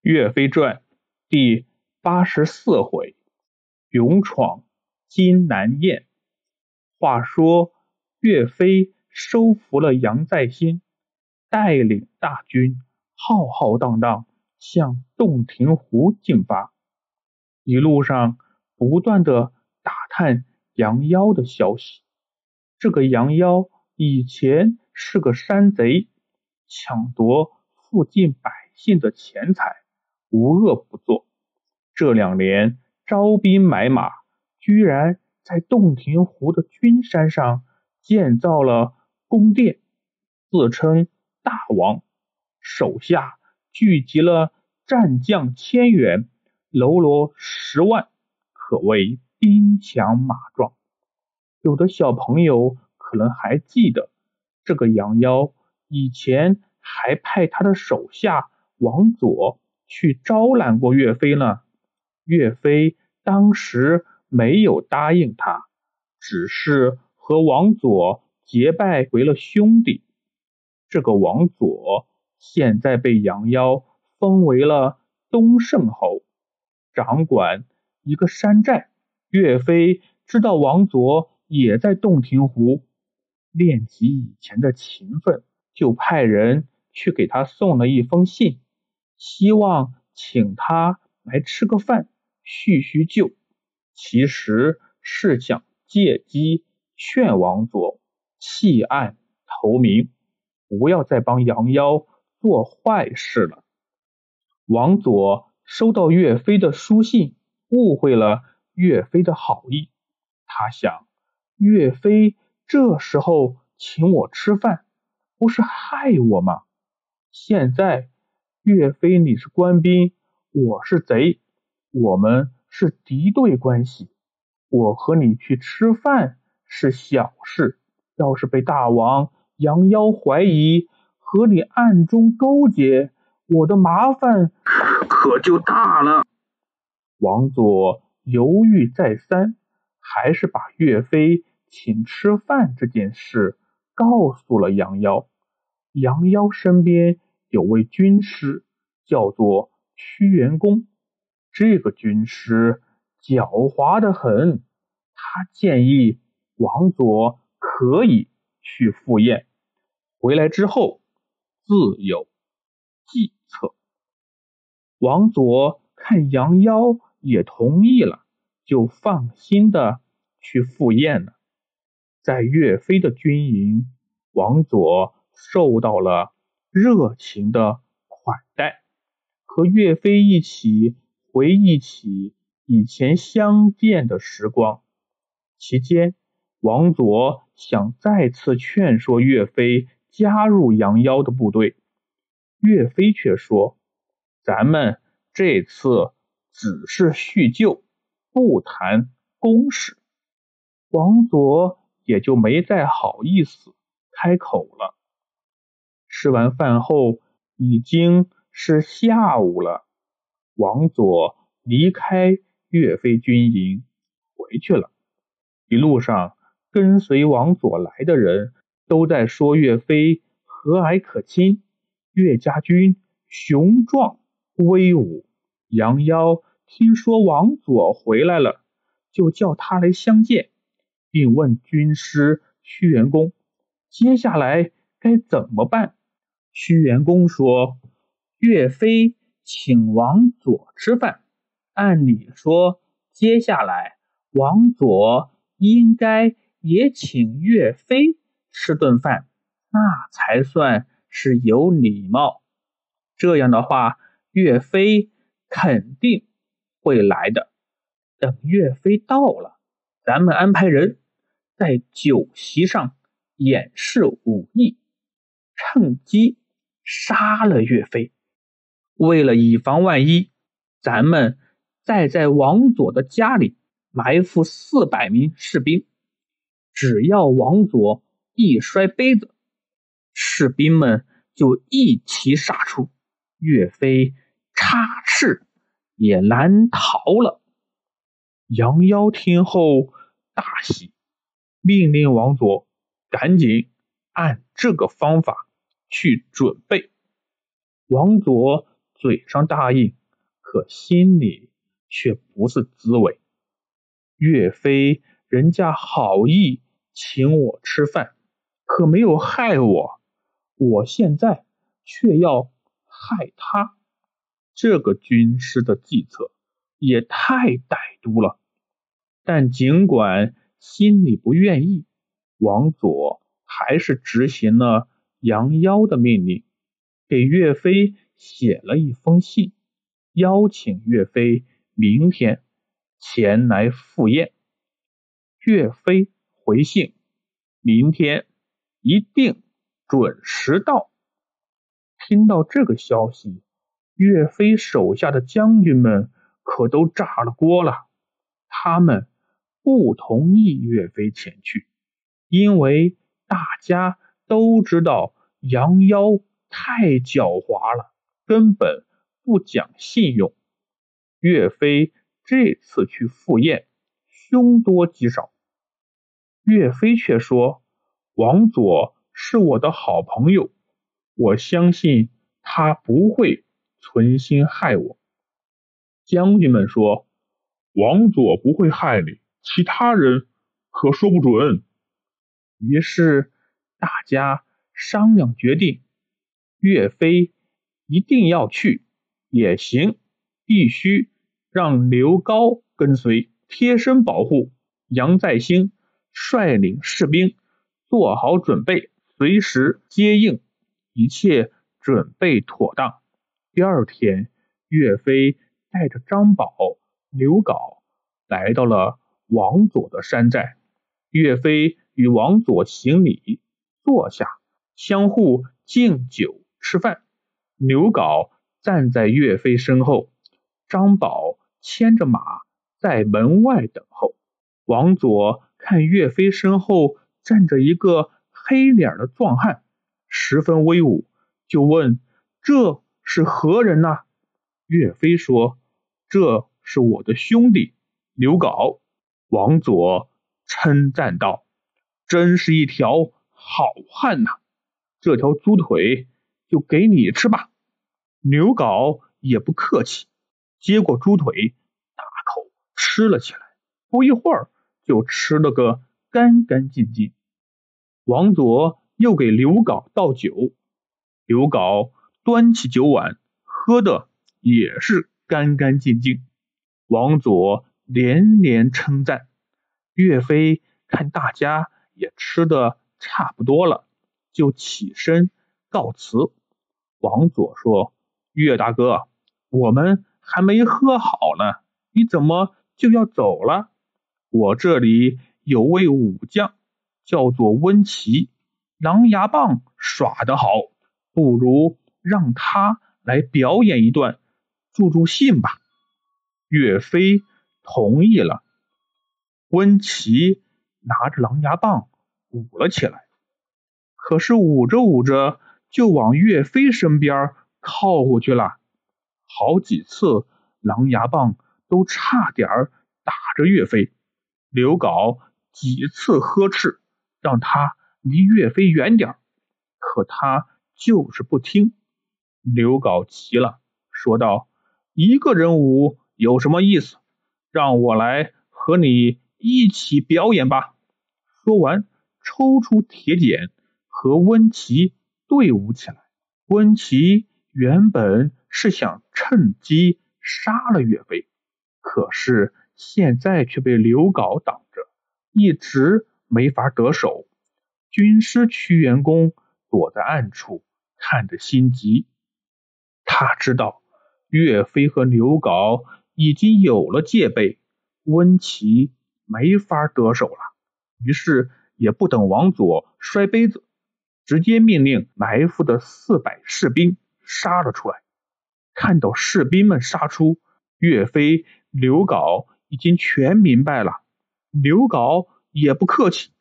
岳飞传》第八十四回：勇闯金南雁。话说岳飞收服了杨再兴，带领大军浩浩荡荡向洞庭湖进发。一路上不断的打探杨妖的消息。这个杨妖以前是个山贼，抢夺附近百姓的钱财，无恶不作。这两年招兵买马，居然在洞庭湖的君山上建造了宫殿，自称大王，手下聚集了战将千员，喽啰十万，可谓兵强马壮。有的小朋友可能还记得，这个杨妖以前还派他的手下王佐去招揽过岳飞呢。岳飞当时没有答应他，只是和王佐结拜为了兄弟。这个王佐现在被杨妖封为了东胜侯，掌管一个山寨。岳飞知道王佐。也在洞庭湖练习以前的勤奋，就派人去给他送了一封信，希望请他来吃个饭叙叙旧。其实是想借机劝王佐弃暗投明，不要再帮杨妖做坏事了。王佐收到岳飞的书信，误会了岳飞的好意，他想。岳飞这时候请我吃饭，不是害我吗？现在岳飞你是官兵，我是贼，我们是敌对关系。我和你去吃饭是小事，要是被大王杨妖怀疑和你暗中勾结，我的麻烦可就大了。王佐犹豫再三，还是把岳飞。请吃饭这件事告诉了杨妖。杨妖身边有位军师，叫做屈原公。这个军师狡猾的很，他建议王佐可以去赴宴，回来之后自有计策。王佐看杨妖也同意了，就放心的去赴宴了。在岳飞的军营，王佐受到了热情的款待，和岳飞一起回忆起以前相见的时光。期间，王佐想再次劝说岳飞加入杨妖的部队，岳飞却说：“咱们这次只是叙旧，不谈公事。”王佐。也就没再好意思开口了。吃完饭后，已经是下午了。王佐离开岳飞军营回去了。一路上，跟随王佐来的人都在说岳飞和蔼可亲，岳家军雄壮威武。杨妖听说王佐回来了，就叫他来相见。并问军师屈原公：“接下来该怎么办？”屈原公说：“岳飞请王佐吃饭，按理说，接下来王佐应该也请岳飞吃顿饭，那才算是有礼貌。这样的话，岳飞肯定会来的。等岳飞到了。”咱们安排人在酒席上演示武艺，趁机杀了岳飞。为了以防万一，咱们再在王佐的家里埋伏四百名士兵。只要王佐一摔杯子，士兵们就一齐杀出，岳飞插翅也难逃了。杨妖听后。大喜，命令王佐赶紧按这个方法去准备。王佐嘴上答应，可心里却不是滋味。岳飞人家好意请我吃饭，可没有害我，我现在却要害他，这个军师的计策也太歹毒了。但尽管心里不愿意，王佐还是执行了杨妖的命令，给岳飞写了一封信，邀请岳飞明天前来赴宴。岳飞回信：“明天一定准时到。”听到这个消息，岳飞手下的将军们可都炸了锅了。他们不同意岳飞前去，因为大家都知道杨妖太狡猾了，根本不讲信用。岳飞这次去赴宴。凶多吉少，岳飞却说：“王佐是我的好朋友，我相信他不会存心害我。”将军们说：“王佐不会害你，其他人可说不准。”于是大家商量决定，岳飞一定要去也行，必须让刘高跟随。贴身保护，杨再兴率领士兵做好准备，随时接应，一切准备妥当。第二天，岳飞带着张宝、刘镐来到了王佐的山寨。岳飞与王佐行礼，坐下，相互敬酒吃饭。刘镐站在岳飞身后，张宝牵着马。在门外等候。王佐看岳飞身后站着一个黑脸的壮汉，十分威武，就问：“这是何人呢？”岳飞说：“这是我的兄弟刘镐。”王佐称赞道：“真是一条好汉呐！这条猪腿就给你吃吧。”刘镐也不客气，接过猪腿。大口吃了起来，不一会儿就吃了个干干净净。王佐又给刘镐倒酒，刘镐端起酒碗，喝的也是干干净净。王佐连连称赞。岳飞看大家也吃的差不多了，就起身告辞。王佐说：“岳大哥，我们还没喝好呢，你怎么？”就要走了，我这里有位武将，叫做温琪，狼牙棒耍得好，不如让他来表演一段，助助兴吧。岳飞同意了，温琪拿着狼牙棒舞了起来，可是舞着舞着就往岳飞身边靠过去了，好几次狼牙棒。都差点打着岳飞，刘镐几次呵斥，让他离岳飞远点可他就是不听。刘镐急了，说道：“一个人舞有什么意思？让我来和你一起表演吧。”说完，抽出铁剪和温琪队伍起来。温琪原本是想趁机杀了岳飞。可是现在却被刘镐挡着，一直没法得手。军师屈元公躲在暗处，看着心急。他知道岳飞和刘镐已经有了戒备，温琪没法得手了。于是也不等王佐摔杯子，直接命令埋伏的四百士兵杀了出来。看到士兵们杀出，岳飞。刘镐已经全明白了，刘镐也不客气，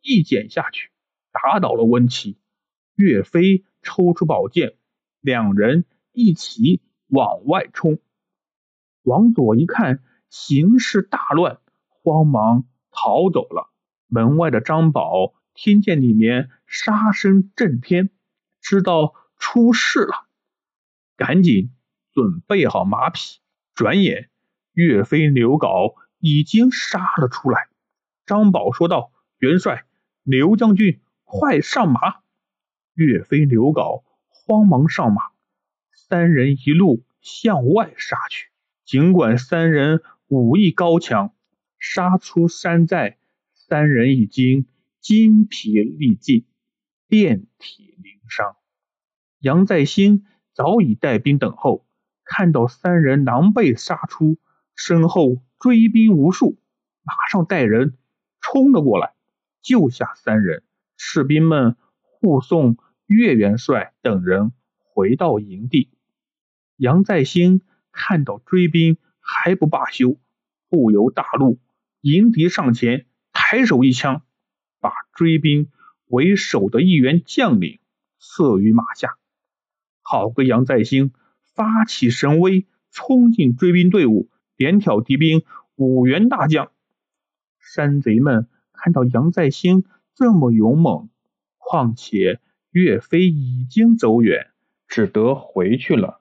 一剪下去，打倒了温琪。岳飞抽出宝剑，两人一起往外冲。王佐一看形势大乱，慌忙逃走了。门外的张宝听见里面杀声震天，知道出事了，赶紧准备好马匹。转眼，岳飞、刘皋已经杀了出来。张宝说道：“元帅，刘将军，快上马！”岳飞、刘皋慌忙上马，三人一路向外杀去。尽管三人武艺高强，杀出山寨，三人已经筋疲力尽，遍体鳞伤。杨再兴早已带兵等候，看到三人狼狈杀出，身后追兵无数，马上带人冲了过来，救下三人。士兵们护送岳元帅等人回到营地。杨再兴。看到追兵还不罢休，不由大怒，迎敌上前，抬手一枪，把追兵为首的一员将领射于马下。好个杨再兴，发起神威，冲进追兵队伍，连挑敌兵五员大将。山贼们看到杨再兴这么勇猛，况且岳飞已经走远，只得回去了。